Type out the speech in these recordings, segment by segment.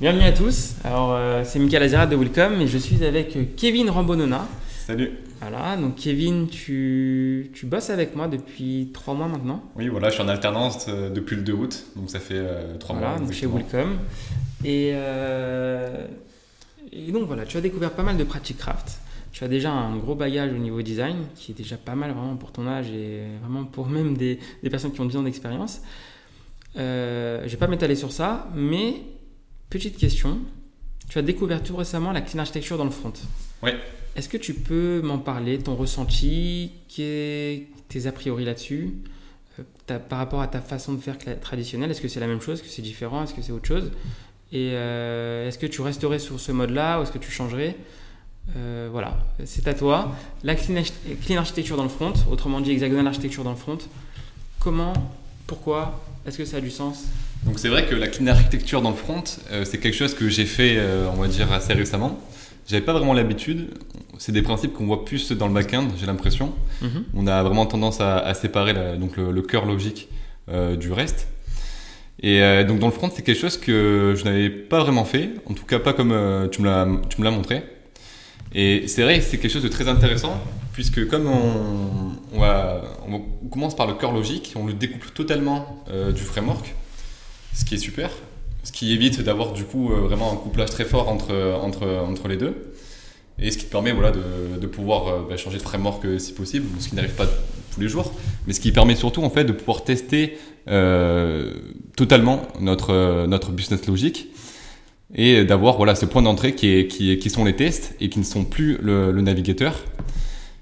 Bienvenue à tous. Alors, euh, c'est Michael Azira de Welcome et je suis avec euh, Kevin Rambonona. Salut. Voilà, donc Kevin, tu, tu bosses avec moi depuis trois mois maintenant. Oui, voilà, je suis en alternance euh, depuis le 2 août, donc ça fait trois Voilà, mois. donc chez. Welcome. Et, euh, et donc voilà, tu as découvert pas mal de Practice Craft. Tu as déjà un gros bagage au niveau design, qui est déjà pas mal vraiment pour ton âge et vraiment pour même des, des personnes qui ont 10 ans d'expérience. Euh, je vais pas m'étaler sur ça, mais petite question. Tu as découvert tout récemment la clean architecture dans le front. Oui. Est-ce que tu peux m'en parler, ton ressenti, tes a priori là-dessus, euh, par rapport à ta façon de faire traditionnelle Est-ce que c'est la même chose Est-ce que c'est différent Est-ce que c'est autre chose? Et euh, est-ce que tu resterais sur ce mode-là ou est-ce que tu changerais? Euh, Voilà, c'est à toi. La clean architecture dans le front, autrement dit hexagonal architecture dans le front. Comment Pourquoi Est-ce que ça a du sens? Donc c'est vrai que la clean architecture dans le front, euh, c'est quelque chose que j'ai fait, euh, on va dire, assez récemment. J'avais pas vraiment l'habitude. C'est des principes qu'on voit plus dans le back-end, j'ai l'impression. Mhm. On a vraiment tendance à, à séparer la- donc le, le cœur logique euh, du reste. Et donc dans le front, c'est quelque chose que je n'avais pas vraiment fait, en tout cas pas comme tu me l'as montré. Et c'est vrai que c'est quelque chose de très intéressant, puisque comme on, on, va- on commence par le cœur logique, on le découple totalement euh, du framework, ce qui est super, ce qui évite d'avoir du coup euh, vraiment un couplage très fort entre, entre, entre les deux. Et ce qui permet voilà, de, de pouvoir euh, bah, changer de framework euh, si possible, ce qui n'arrive pas tous les jours, mais ce qui permet surtout en fait de pouvoir tester euh, totalement notre, euh, notre business logique et d'avoir voilà, ce point d'entrée qui, qui, qui sont les tests et qui ne sont plus le navigateur.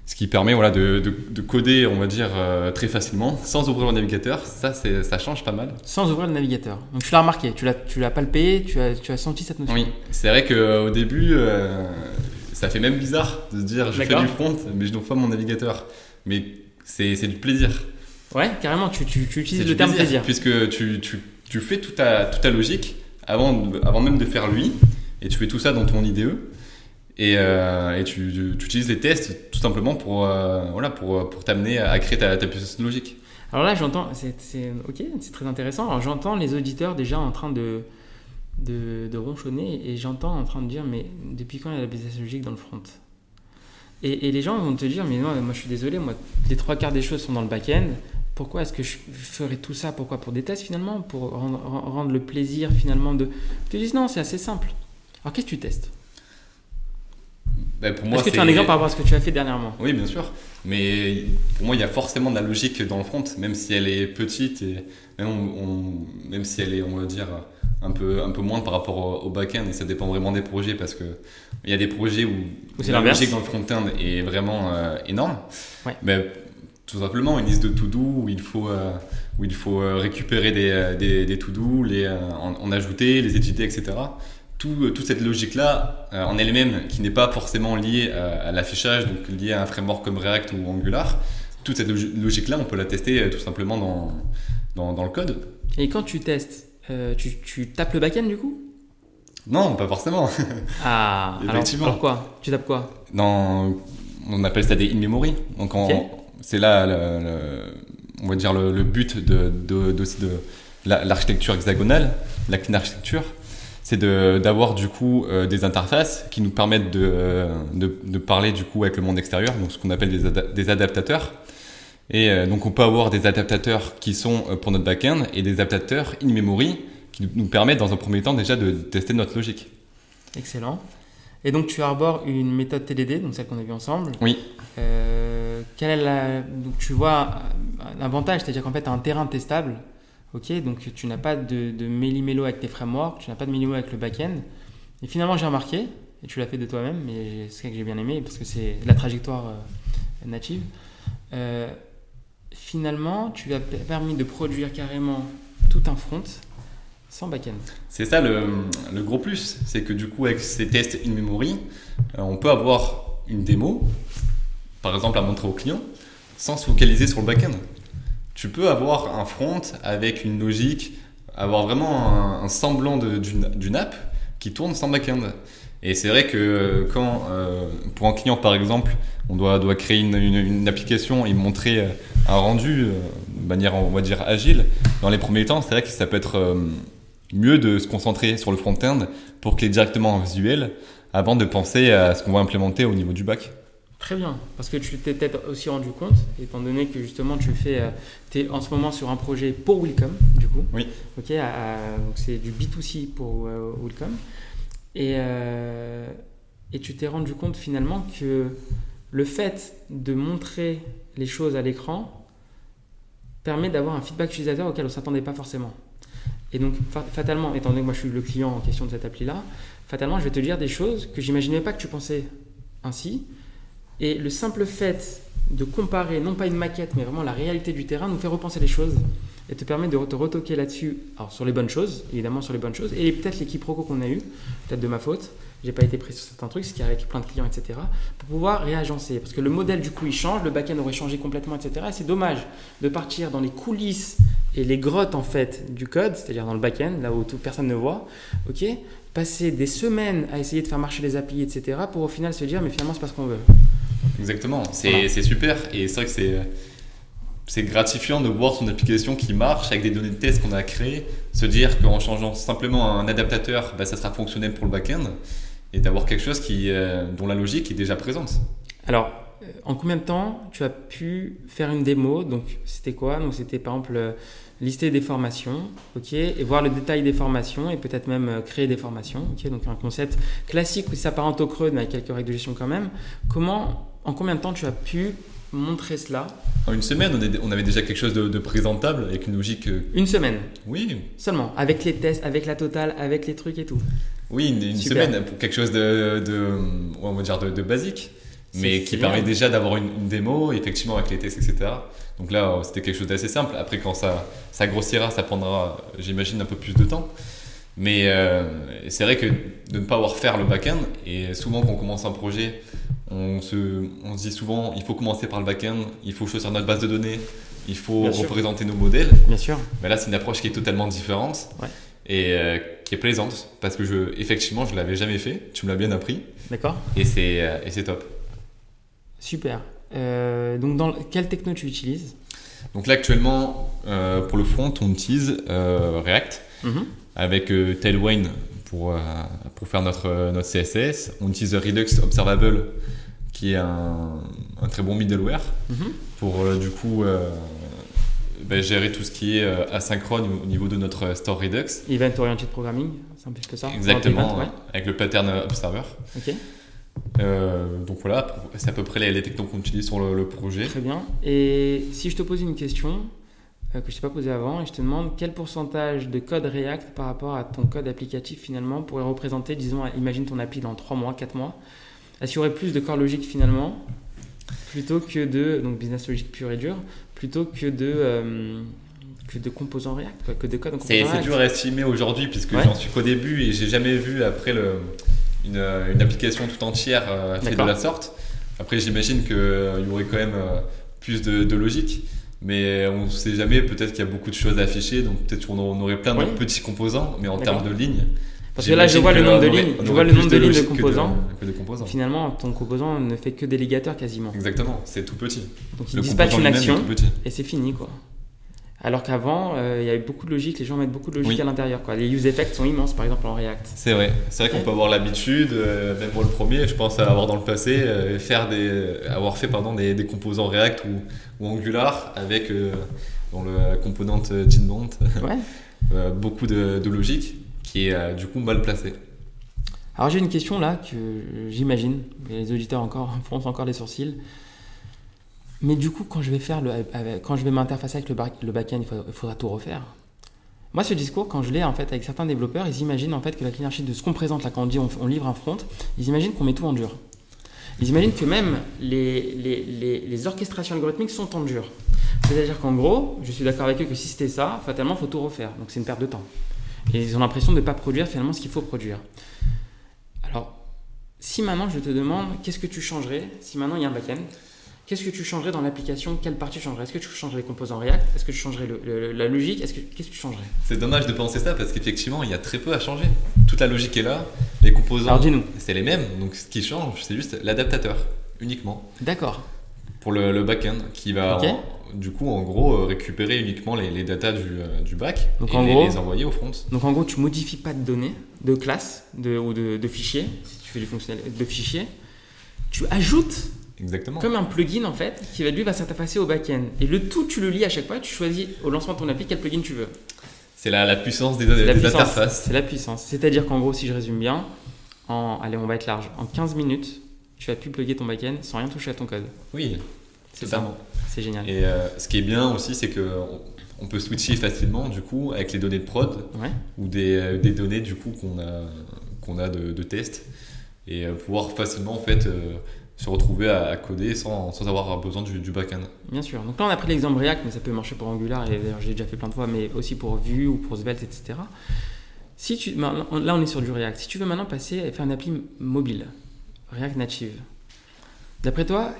Ce qui permet voilà, de, de, de coder, on va dire, euh, très facilement sans ouvrir le navigateur. Ça, ça change pas mal. Sans ouvrir le navigateur. Donc tu l'as remarqué, tu l'as, tu l'as palpé, tu as, tu as senti cette notion. Oui, c'est vrai qu'au début, euh, ça fait même bizarre de se dire je fais du front, mais je n'ouvre pas mon navigateur. Mais c'est du plaisir. Ouais, carrément, tu, tu, tu utilises le terme plaisir. Puisque tu, tu, tu fais toute ta, toute ta logique avant, de- avant même de faire lui, et tu fais tout ça dans ton IDE. Et, euh, tu, utilises les tests tout simplement pour, euh, voilà, pour, pour t'amener à créer ta, ta logique. Alors là, j'entends, c'est, ok, c'est très intéressant. Alors j'entends les auditeurs déjà en train de, de, ronchonner et j'entends en train de dire, mais depuis quand il y a la business logique dans le front? Et, les gens vont te dire, mais non, moi je suis désolé, moi les trois quarts des choses sont dans le back-end. Pourquoi est-ce que je ferais tout ça? Pourquoi Pour des tests finalement? Pour rendre, rendre le plaisir finalement de. Tu dis non, c'est assez simple. Alors qu'est-ce que tu testes? Ben, pour moi, Est-ce que tu as un exemple par rapport à ce que tu as fait dernièrement? Oui, bien sûr. Mais pour moi, il y a forcément de la logique dans le front, même si elle est petite et même, on- on- même si elle est, on va dire, un peu, un peu moins par rapport au, au back-end. Et ça dépend vraiment des projets parce que il y a des projets où, la logique dans le front-end est vraiment euh, énorme. Ouais. Mais tout simplement, une liste de to-do où il faut, euh, où il faut euh, récupérer des, des, des to-do, les, euh, en, en ajouter, les étudier, etc. Tout, euh, toute cette logique-là, euh, en elle-même, qui n'est pas forcément liée à, à l'affichage, donc liée à un framework comme React ou Angular, toute cette logi- logique-là, on peut la tester euh, tout simplement dans, dans, dans le code. Et quand tu testes, euh, tu, tu tapes le back-end du coup? Non, pas forcément. Ah, alors, Effectivement. alors quoi? Tu tapes quoi? Dans, on appelle ça des in-memory. Donc, c'est là, le, le- on va dire, le, le but de, de, de, de la- l'architecture hexagonale, la clean architecture. C'est d'avoir du coup euh, des interfaces qui nous permettent de, euh, de, de parler du coup avec le monde extérieur, donc ce qu'on appelle des, des adaptateurs. Et euh, donc on peut avoir des adaptateurs qui sont pour notre backend et des adaptateurs in-memory qui nous- permettent dans un premier temps déjà de tester notre logique. Excellent. Et donc tu arbores une méthode TDD, donc celle qu'on a vue ensemble. Oui. Quelle est la... Donc tu vois un avantage, c'est-à-dire qu'en fait tu as un terrain testable. Ok, donc tu n'as pas de, de méli-mélo avec tes frameworks, tu n'as pas de méli-mélo avec le back-end. Et finalement j'ai remarqué, et tu l'as fait de toi-même, mais c'est ça que j'ai bien aimé parce que c'est la trajectoire euh, native. Euh, finalement, tu as permis de produire carrément tout un front sans back-end. C'est ça le, gros plus, c'est que du coup avec ces tests in memory, euh, on peut avoir une démo, par exemple à montrer au client, sans se focaliser sur le back-end. Tu peux avoir un front avec une logique, avoir vraiment un, semblant d'une app qui tourne sans back-end. Et c'est vrai que quand, euh, pour un client par exemple, on doit, créer une, application et montrer euh, un rendu euh, de manière, on va dire, agile, dans les premiers temps, c'est vrai que ça peut être euh, mieux de se concentrer sur le front-end pour qu'il est directement en visuel avant de penser à ce qu'on va implémenter au niveau du bac. Très bien, parce que tu t'es peut-être aussi rendu compte, étant donné que justement tu fais, euh, es en ce moment sur un projet pour Wilcom, du coup. Oui. Ok, donc c'est du B2C pour euh, Wilcom. Et, euh, et tu t'es rendu compte finalement que le fait de montrer les choses à l'écran permet d'avoir un feedback utilisateur auquel on ne s'attendait pas forcément. Et donc, fatalement, étant donné que moi je suis le client en question de cette appli-là, fatalement, je vais te dire des choses que j'imaginais pas que tu pensais ainsi. Et le simple fait de comparer, non pas une maquette, mais vraiment la réalité du terrain, nous fait repenser les choses et te permet de te retoquer là-dessus, alors sur les bonnes choses, évidemment sur les bonnes choses, et peut-être l'équipe Roco qu'on a eu, peut-être de ma faute, j'ai pas été pris sur certains trucs, ce qui arrive avec plein de clients, etc., pour pouvoir réagencer. Parce que le modèle, du coup, il change, le back-end aurait changé complètement, etc. Et c'est dommage de partir dans les coulisses et les grottes, en fait, du code, c'est-à-dire dans le back-end, là où personne ne voit, ok Passer des semaines à essayer de faire marcher les applis, etc., pour au final se dire, mais finalement, c'est pas ce qu'on veut. Exactement, c'est super. Et c'est vrai que c'est c'est gratifiant de voir son application qui marche avec des données de test qu'on a créées, se dire qu'en changeant simplement un adaptateur, bah, ça sera fonctionnel pour le back-end et d'avoir quelque chose qui, euh, dont la logique est déjà présente. Alors, euh, en combien de temps tu as pu faire une démo? Donc, c'était quoi? Donc, c'était par exemple euh, lister des formations, ok, et voir le détail des formations et peut-être même créer des formations, ok. Donc, un concept classique qui s'apparente au creux, mais avec quelques règles de gestion quand même. Comment, en combien de temps tu as pu montrer cela En une semaine, on avait déjà quelque chose de, présentable avec une logique. Une semaine Oui. Seulement, avec les tests, avec la totale, avec les trucs et tout. Oui, une, semaine pour quelque chose de, on va dire de, basique, mais qui permet déjà d'avoir une, démo, effectivement avec les tests, etc. Donc là, c'était quelque chose d'assez simple. Après, quand ça, ça grossira, ça prendra, j'imagine, un peu plus de temps. Mais euh, c'est vrai que de ne pas avoir faire le back-end, et souvent quand on commence un projet, on se, on se dit souvent, il faut commencer par le back-end, il faut choisir notre base de données, il faut représenter nos modèles. Bien sûr. Mais là, c'est une approche qui est totalement différente. Ouais et euh, qui est plaisante parce que je, effectivement, je l'avais jamais fait. Tu me l'as bien appris. D'accord. Et c'est euh, et c'est top. Super. Euh, donc, dans quelle techno tu utilises? Donc là, actuellement, pour le front, on utilise React mhm. avec Tailwind pour, pour faire notre, notre CSS. On utilise Redux Observable qui est un, un très bon middleware mhm. pour du coup ben, gérer tout ce qui est euh, asynchrone au niveau de notre store Redux. Event Oriented Programming, c'est peu que ça Exactement, avec le pattern Observer. Ok. Euh, donc voilà, c'est à peu près les, les technos qu'on utilise sur le, projet. Très bien. Et si je te pose une question euh, que je t'ai pas posée avant et je te demande quel pourcentage de code React par rapport à ton code applicatif finalement pourrait représenter, disons, imagine ton appli dans 3 mois, 4 mois, est-ce qu'il y aurait plus de corps logique finalement plutôt que de donc business logique pur et dur plutôt que de euh, que de composants React, que de code en C'est dur à estimer aujourd'hui puisque j'en suis qu'au début et j'ai jamais vu après le, une, une, application tout entière euh, faite de la sorte. Après, j'imagine qu'il euh, y aurait quand même plus de, de logique. Mais on ne sait jamais, peut-être qu'il y a beaucoup de choses à afficher, donc peut-être qu'on aurait plein de petits composants, mais en termes de lignes, parce que là, je vois le nombre de lignes, je vois le nombre de lignes de composants. Finalement, ton composant ne fait que délégateur quasiment. Exactement, c'est tout petit. Donc il dispatche une action et c'est fini quoi. Alors qu'avant, euh, il y avait beaucoup de logique, les gens mettent beaucoup de logique à l'intérieur. Quoi. Les use effects sont immenses, par exemple en React. C'est vrai, c'est vrai qu'on peut avoir l'habitude, euh, même moi le premier, je pense avoir dans le passé, euh, faire des, avoir fait pardon, des, des composants React ou, ou Angular avec dans le componente Jinbont, ouais. beaucoup de, de logique qui est du coup mal placé. Alors j'ai une question là que j'imagine, les auditeurs encore froncent encore les sourcils. Mais du coup, quand je vais faire le, quand je vais m'interfacer avec le, le backend, il, faudra tout refaire. Moi, ce discours, quand je l'ai en fait avec certains développeurs, ils imaginent en fait que la clean de ce qu'on présente là, quand on dit on, livre un front, ils imaginent qu'on met tout en dur. Ils imaginent que même les, les, les, orchestrations algorithmiques sont en dur. C'est-à-dire qu'en gros, je suis d'accord avec eux que si c'était ça, fatalement, il faut tout refaire. Donc c'est une perte de temps. Et ils ont l'impression de ne pas produire finalement ce qu'il faut produire. Alors, si maintenant je te demande qu'est-ce que tu changerais, si maintenant il y a un back-end, qu'est-ce que tu changerais dans l'application? Quelle partie changerais? Est-ce que tu changerais les composants React? Est-ce que tu changerais la logique? Est-ce que qu'est-ce que tu changerais? C'est dommage de penser ça parce qu'effectivement il y a très peu à changer. Toute la logique est là, les composants c'est les mêmes. Donc ce qui change c'est juste l'adaptateur uniquement. D'accord. Pour le, le back-end qui va du coup, en gros, euh, récupérer uniquement les, les datas du, euh, du bac Donc, et en les, gros- les envoyer au front. Donc en gros, tu modifies pas de données, de classe de, ou de, de fichiers, si tu fais du fonctionnel, de fichiers. Tu ajoutes Exactement. comme un plugin en fait qui va lui va s'interfacer au back-end. Et le tout, tu le lis à chaque fois. Tu choisis au lancement de ton appli quel plugin tu veux. C'est la, la puissance des, C'est la des puissance. interfaces. C'est la puissance. C'est-à-dire qu'en gros, si je résume bien, en, allez, on va être large. En 15 minutes, tu vas pu plugger ton back-end sans rien toucher à ton code. Oui, C'est ça. C'est génial. Et euh, ce qui est bien aussi, c'est que on, peut switcher facilement du coup avec les données de prod Ouais. ou des, euh, des données du coup qu'on a qu'on a de, de test et euh, pouvoir facilement en fait euh, se retrouver à, à coder sans, sans avoir besoin du, du back-end. Bien sûr. Donc là, on a pris l'exemple React, mais ça peut marcher pour Angular, et d'ailleurs, j'ai déjà fait plein de fois, mais aussi pour Vue ou pour Svelte, etc. Si tu, maintenant- là, on est sur du React. Si tu veux maintenant passer et faire une appli mobile, React Native, d'après toi,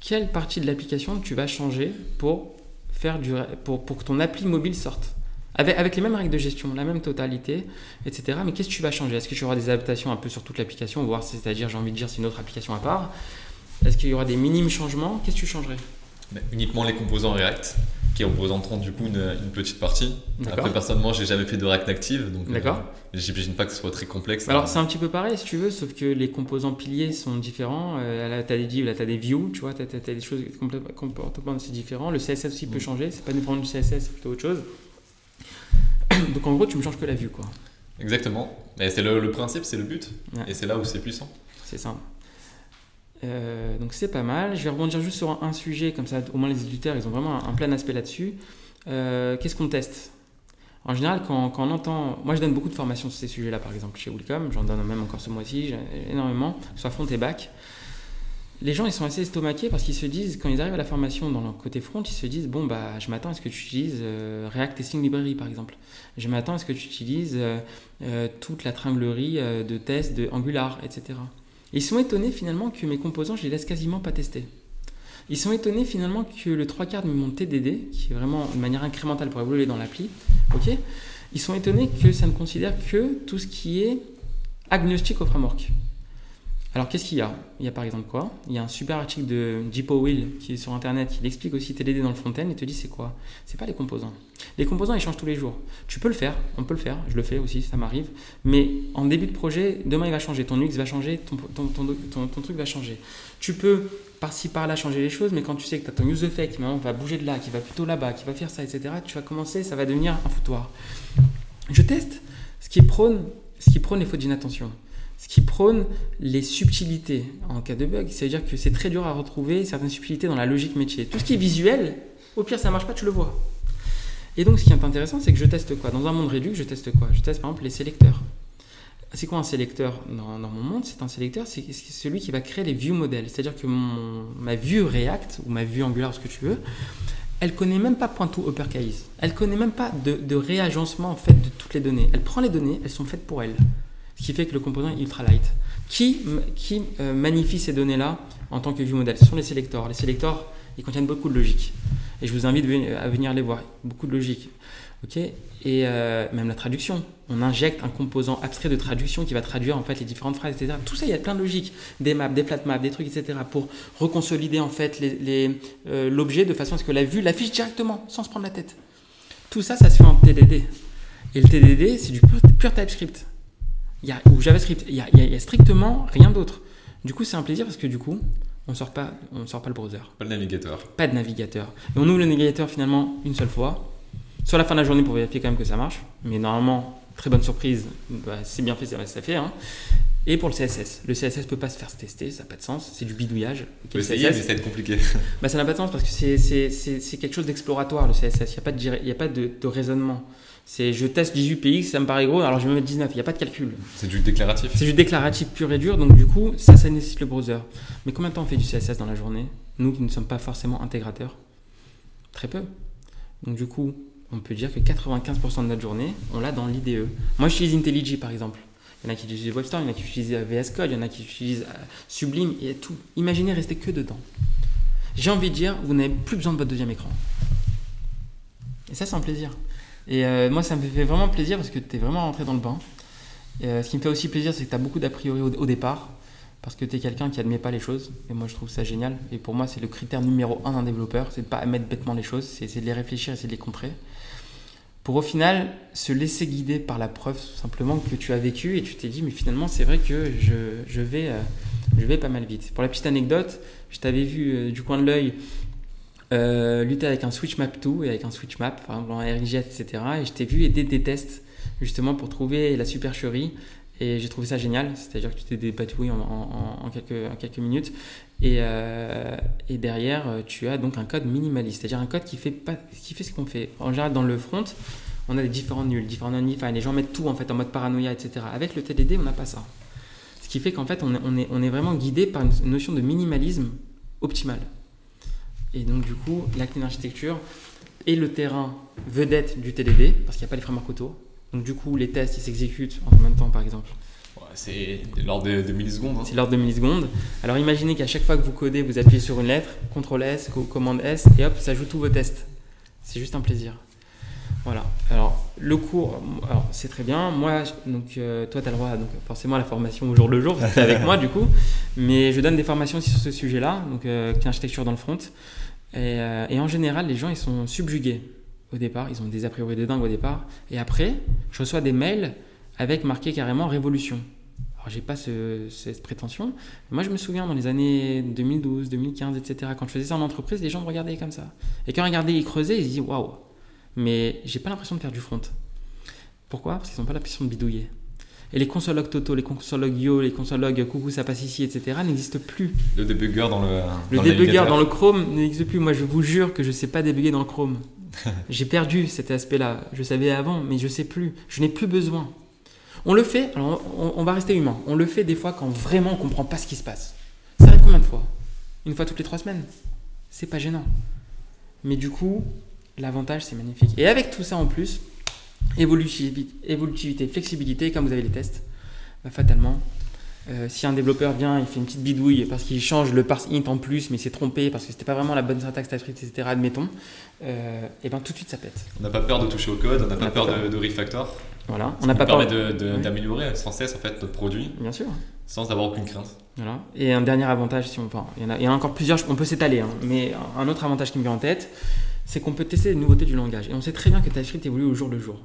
quelle partie de l'application tu vas changer pour, faire du, pour, pour que ton appli mobile sorte? Avec, avec les mêmes règles de gestion, la même totalité, etc. Mais qu'est-ce que tu vas changer? Est-ce que tu auras des adaptations un peu sur toute l'application, voire c'est-à-dire, j'ai envie de dire, c'est une autre application à part Est-ce qu'il y aura des minimes changements? Qu'est-ce que tu changerais? Mais uniquement les composants React qui représenteront du coup une, une petite partie. Après personnellement, j'ai jamais fait de React Native donc euh, D'accord. j'imagine pas que ce soit très complexe. Alors c'est un petit peu pareil si tu veux, sauf que les composants piliers sont différents. Euh, là tu as des divs, là tu as des views, tu vois, tu as, des choses complètement, complètement différentes. Le CSS aussi peut Mm. changer, c'est pas nécessairement du CSS, c'est plutôt autre chose. Donc en gros tu me changes que la vue quoi, Exactement. Mais c'est le, le principe, c'est le but. Ouais. Et c'est là où c'est puissant. c'est simple. Euh, donc c'est pas mal. Je vais rebondir juste sur un, un sujet, comme ça au moins les éditeurs ils ont vraiment un, un plein aspect là-dessus. Euh, Qu'est-ce qu'on teste? En général, quand, quand on entend. Moi je donne beaucoup de formations sur ces sujets-là par exemple chez Wellcome, j'en donne même encore ce mois-ci, énormément, soit front et back. Les gens ils sont assez estomaqués parce qu'ils se disent, quand ils arrivent à la formation dans le côté front, ils se disent bon bah je m'attends à ce que tu utilises euh, React Testing Library par exemple. Je m'attends à ce que tu utilises euh, euh, toute la tringlerie de tests de Angular, etc. Et ils sont étonnés finalement que mes composants, je les laisse quasiment pas tester. Ils sont étonnés finalement que le trois quarts de mon TDD, qui est vraiment une manière incrémentale pour évoluer dans l'appli, ok Ils sont étonnés que ça ne considère que tout ce qui est agnostique au framework. Alors qu'est-ce qu'il y a? Il y a par exemple quoi? Il y a un super article de Jipo qui est sur internet qui explique aussi TDD dans le front-end et te dit c'est quoi? C'est pas les composants. Les composants ils changent tous les jours. Tu peux le faire, on peut le faire, je le fais aussi, ça m'arrive. Mais en début de projet, demain il va changer, ton UX va changer, ton, ton, ton, ton- truc va changer. Tu peux par-ci par-là changer les choses, mais quand tu sais que tu as ton use effect qui va bouger de là, qui va plutôt là-bas, qui va faire ça, etc., tu vas commencer, ça va devenir un foutoir. Je teste ce qui prône, ce qui prône les fautes d'inattention, ce qui prône les subtilités en cas de bug. C'est-à-dire que c'est très dur à retrouver certaines subtilités dans la logique métier. Tout ce qui est visuel, au pire ça marche pas, tu le vois. Et donc ce qui est intéressant, c'est que je teste quoi? Dans un monde réduit, je teste quoi? Je teste par exemple les sélecteurs. C'est quoi un sélecteur? Dans, mon monde C'est un sélecteur, c'est celui qui va créer les view modèles. C'est-à-dire que mon- ma vue React ou ma vue Angular, ce que tu veux, elle connaît même pas point to uppercase. Elle connaît même pas de, de réagencement en fait de toutes les données. Elle prend les données, elles sont faites pour elle. Ce qui fait que le composant est ultra light. Qui, qui euh, magnifie ces données-là en tant que view model Ce sont les sélecteurs. Les sélecteurs, ils contiennent beaucoup de logique. Et je vous invite à venir les voir. Beaucoup de logique. Ok? Et euh, même la traduction. On injecte un composant abstrait de traduction qui va traduire en fait les différentes phrases, etc. Tout ça, il y a plein de logique. Des maps, des flat maps, des trucs, etc. Pour reconsolider en fait euh, l'objet de façon à ce que la vue l'affiche directement, sans se prendre la tête. Tout ça, ça se fait en TDD. Et le TDD, c'est du pur TypeScript. Il y a, ou JavaScript. Il y a, y a- strictement rien d'autre. Du coup, c'est un plaisir parce que du coup, on sort pas, on sort pas le browser Pas le navigateur. pas de navigateur. Et on ouvre le navigateur finalement une seule fois. Sur la fin de la journée pour vérifier quand même que ça marche. Mais normalement, très bonne surprise, bah, c'est bien fait, ça reste à faire. hein. Et pour le CSS. Le CSS peut pas se faire tester, ça n'a pas de sens. C'est du bidouillage. On Ok, peut le essayer, mais CSS, ça va être compliqué. bah, ça n'a pas de sens parce que c'est- quelque chose d'exploratoire le CSS. Il n'y a pas, de, y a pas de, de raisonnement. C'est je teste 18px, ça me paraît gros, alors je vais mettre 19. Il n'y a pas de calcul. C'est du déclaratif. C'est du déclaratif pur et dur, donc du coup, ça, ça nécessite le browser. Mais combien de temps on fait du CSS dans la journée? Nous qui ne sommes pas forcément intégrateurs Très peu. Donc du coup, on peut dire que 95% de notre journée, on l'a dans l'IDE. Moi, j'utilise IntelliJ par exemple. Il y en a qui utilisent WebStorm, il y en a qui utilisent VS Code, il y en a qui utilisent euh, Sublime, il y a tout. Imaginez rester que dedans. J'ai envie de dire, vous n'avez plus besoin de votre deuxième écran. Et ça, c'est un plaisir. Et euh, moi, ça me fait vraiment plaisir parce que tu es vraiment rentré dans le bain. Et, euh, ce qui me fait aussi plaisir, c'est que tu as beaucoup d'a priori au, départ. parce que tu es quelqu'un qui admet pas les choses. Et moi, je trouve ça génial. Et pour moi, c'est le critère numéro un d'un développeur, c'est de pas admettre bêtement les choses, c'est de les réfléchir, essayer de les contrer. Pour au final se laisser guider par la preuve simplement que tu as vécu et tu t'es dit, mais finalement, c'est vrai que je, je vais, euh, je vais pas mal vite. Pour la petite anecdote, je t'avais vu euh, du coin de l'œil euh, lutter avec un switch map 2 et avec un switch map, par exemple en RxJS, etc. Et je t'ai vu aider des tests justement pour trouver la supercherie et j'ai trouvé ça génial, c'est-à-dire que tu t'es dépatouillé en, quelques, minutes. Et, euh, et, derrière, tu as donc un code minimaliste, c'est-à-dire un code qui fait, pas, qui fait ce qu'on fait. En général, dans le front, on a des différents nuls, différents enfin, les gens mettent tout en fait en mode paranoïa, etc. Avec le TDD, on n'a pas ça. Ce qui fait qu'en fait, on est, vraiment guidé par une notion de minimalisme optimal. Et donc, du coup, la clean architecture est le terrain vedette du TDD, parce qu'il n'y a pas les frameworks autour. Donc, du coup, les tests, ils s'exécutent en de temps, par exemple C'est l'ordre de, millisecondes. Hein. C'est l'ordre de millisecondes. Alors, imaginez qu'à chaque fois que vous codez, vous appuyez sur une lettre, CTRL S, commande S, et hop, ça joue tous vos tests. C'est juste un plaisir. Voilà. Alors, le cours, c'est très bien. Moi, donc, euh, toi, tu as le droit, donc, forcément, à la formation au jour le jour, tu es avec moi, du coup. Mais je donne des formations aussi sur ce sujet-là, donc, euh, architecture dans le front. Euh, et, en général, les gens, ils sont subjugués au départ. Ils ont des a priori de dingue au départ. Et après, je reçois des mails avec marqué carrément révolution. Alors, j'ai pas cette prétention. moi, je me souviens dans les années 2012, 2015, etc., quand je faisais ça en entreprise, les gens me regardaient comme ça. Et quand ils regardaient, ils creusaient, ils se disaient waouh. Mais j'ai pas l'impression de faire du front. Pourquoi? Parce qu'ils n'ont pas l'impression de bidouiller. Et les consologues Toto, les consologues Yo, les consologues Coucou ça passe ici, etc. n'existent plus. Le debugger dans le. Le debugger dans le Chrome n'existe plus. Moi, je vous jure que je ne sais pas débugger dans le Chrome. J'ai perdu cet aspect-là. Je savais avant, mais je ne sais plus. Je n'ai plus besoin. On le fait, alors on, va rester humain. On le fait des fois quand vraiment on comprend pas ce qui se passe. Ça arrive combien de fois? Une fois toutes les trois semaines? C'est pas gênant. Mais du coup, l'avantage, c'est magnifique. Et avec tout ça en plus, évolutivité, flexibilité, comme vous avez les tests, bah, fatalement, euh, si un développeur vient, il fait une petite bidouille parce qu'il change le parse int en plus, mais il s'est trompé parce que c'était pas vraiment la bonne syntaxe TypeScript, etc., admettons, euh, et ben tout de suite ça pète. On n'a pas peur de toucher au code, on n'a pas, peur, de, refactor. Voilà, on n'a pas peur d'améliorer sans cesse en fait notre produit. Bien sûr. Sans avoir aucune crainte. Voilà. Et un dernier avantage, si on, enfin, il y, en a, il y en a encore plusieurs, on peut s'étaler, hein, mais un autre avantage qui me vient en tête, c'est qu'on peut tester les nouveautés du langage. Et on sait très bien que TypeScript évolue au jour le jour.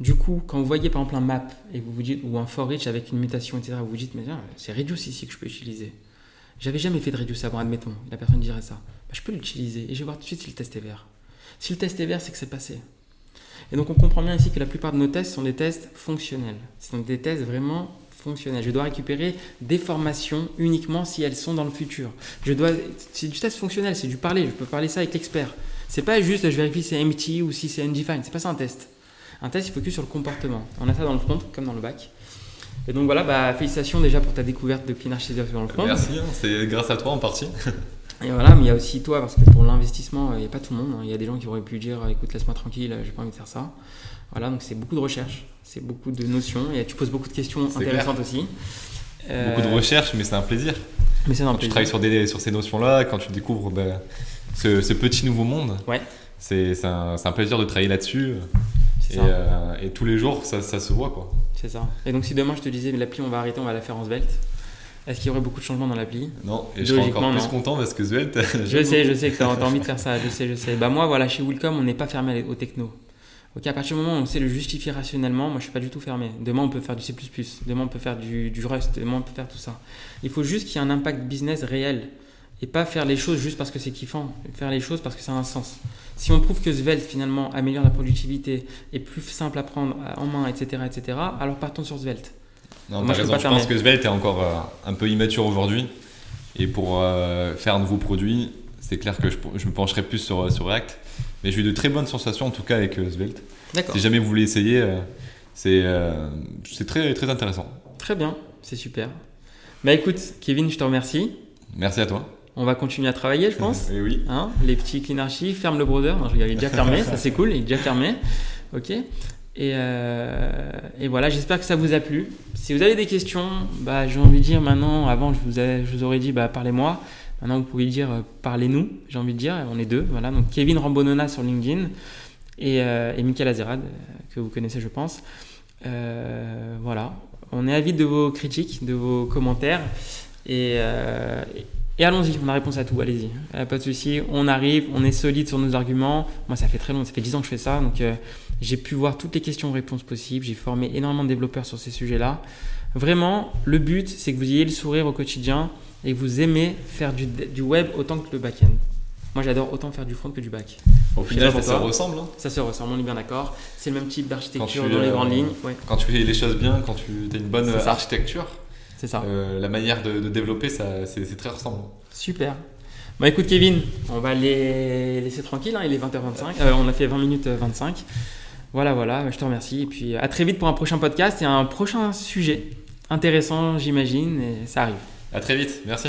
Du coup, quand vous voyez par exemple un map et vous vous dites, ou un for each avec une mutation, etc., vous vous dites, mais c'est reduce ici que je peux utiliser. J'avais jamais fait de reduce avant, admettons. La personne dirait ça. Bah, je peux l'utiliser et je vais voir tout de suite si le test est vert. Si le test est vert, c'est que c'est passé. Et donc on comprend bien ici que la plupart de nos tests sont des tests fonctionnels. Ce sont des tests vraiment fonctionnels. Je dois récupérer des formations uniquement si elles sont dans le futur. Je dois, c'est du test fonctionnel, c'est du parler. Je peux parler ça avec l'expert. C'est pas juste je vérifie si c'est empty ou si c'est undefined. C'est pas ça un test. Un test, il focus sur le comportement. On a ça dans le front comme dans le bac. Et donc voilà, bah, félicitations déjà pour ta découverte de Clean Architecture dans le front. Merci, hein, c'est grâce à toi en partie. Et voilà, mais il y a aussi toi, parce que pour l'investissement, il n'y a pas tout le monde. Hein. Il y a des gens qui auraient pu dire écoute, laisse-moi tranquille, j'ai pas envie de faire ça. Voilà, donc c'est beaucoup de recherche, c'est beaucoup de notions, et tu poses beaucoup de questions intéressantes aussi. Beaucoup de euh, recherche, mais c'est un plaisir. Mais c'est un quand tu travailles sur, des, sur ces notions-là, quand tu découvres bah, ce, petit nouveau monde, ouais. c'est un, un, plaisir de travailler là-dessus. Euh, et, tous les jours, ça, se voit. quoi. C'est ça. Et donc, si demain je te disais, l'appli, on va arrêter, on va la faire en Svelte, est-ce qu'il y aurait beaucoup de changements dans l'appli? Non, et je serais encore plus content parce que Svelte. je sais, je sais que tu as, envie de faire ça, je sais, je sais. Bah, moi, voilà, chez Willcom, on n'est pas fermé au techno. Ok, à partir du moment où on sait le justifier rationnellement, moi je suis pas du tout fermé. Demain on peut faire du C++, demain on peut faire du, du Rust, demain on peut faire tout ça. Il faut juste qu'il y ait un impact business réel et pas faire les choses juste parce que c'est kiffant, faire les choses parce que ça a un sens. Si on prouve que Svelte finalement améliore la productivité, est plus simple à prendre en main, etc., etc., alors partons sur Svelte. Non, Moi, je, je pense que Svelte est encore euh, un peu immature aujourd'hui. Et pour euh, faire un nouveau produit, c'est clair que je, me pencherai plus sur, sur React. Mais j'ai eu de très bonnes sensations en tout cas avec euh, Svelte. Si jamais vous voulez essayer, c'est très, très intéressant. Très bien, c'est super. Bah écoute, Kevin, je te remercie. Merci à toi. On va continuer à travailler, je pense. Et eh oui. Hein, les petits clean archi, ferme le browser. Non, je il est déjà fermé, ça c'est cool, il est déjà fermé. Ok. Et, euh, et voilà, j'espère que ça vous a plu. Si vous avez des questions, bah, j'ai envie de dire maintenant, avant je vous, je vous aurais dit bah, parlez-moi. Maintenant vous pouvez dire euh, parlez-nous, j'ai envie de dire, on est deux. Voilà, donc Kevin Rambonona sur LinkedIn et, euh, et Michael Azerad, que vous connaissez je pense. voilà, on est avide de vos critiques, de vos commentaires. Et, et allons-y, on a réponse à tout, allez-y. Euh, pas de souci, on arrive, on est solide sur nos arguments. Moi, ça fait très long, ça fait 10 ans que je fais ça, donc euh, j'ai pu voir toutes les questions-réponses possibles. J'ai formé énormément de développeurs sur ces sujets-là. Vraiment, le but, c'est que vous ayez le sourire au quotidien et que vous aimez faire du, du web autant que le back-end. Moi, j'adore autant faire du front que du back. Au final, ça, ressemble. hein. Ça se ressemble, on est bien d'accord. C'est le même type d'architecture dans les euh, grandes lignes. Ouais, Quand tu fais les choses bien, quand tu as une bonne architecture, c'est ça. euh, la manière de, de développer, ça, c'est très ressemblant. Super. Bah écoute Kevin, on va les laisser tranquilles, hein, il est 20h25, Euh, on a fait 20 minutes euh, 25. Voilà, voilà, je te remercie. Et puis à très vite pour un prochain podcast et un prochain sujet intéressant, j'imagine, et ça arrive. À très vite, merci.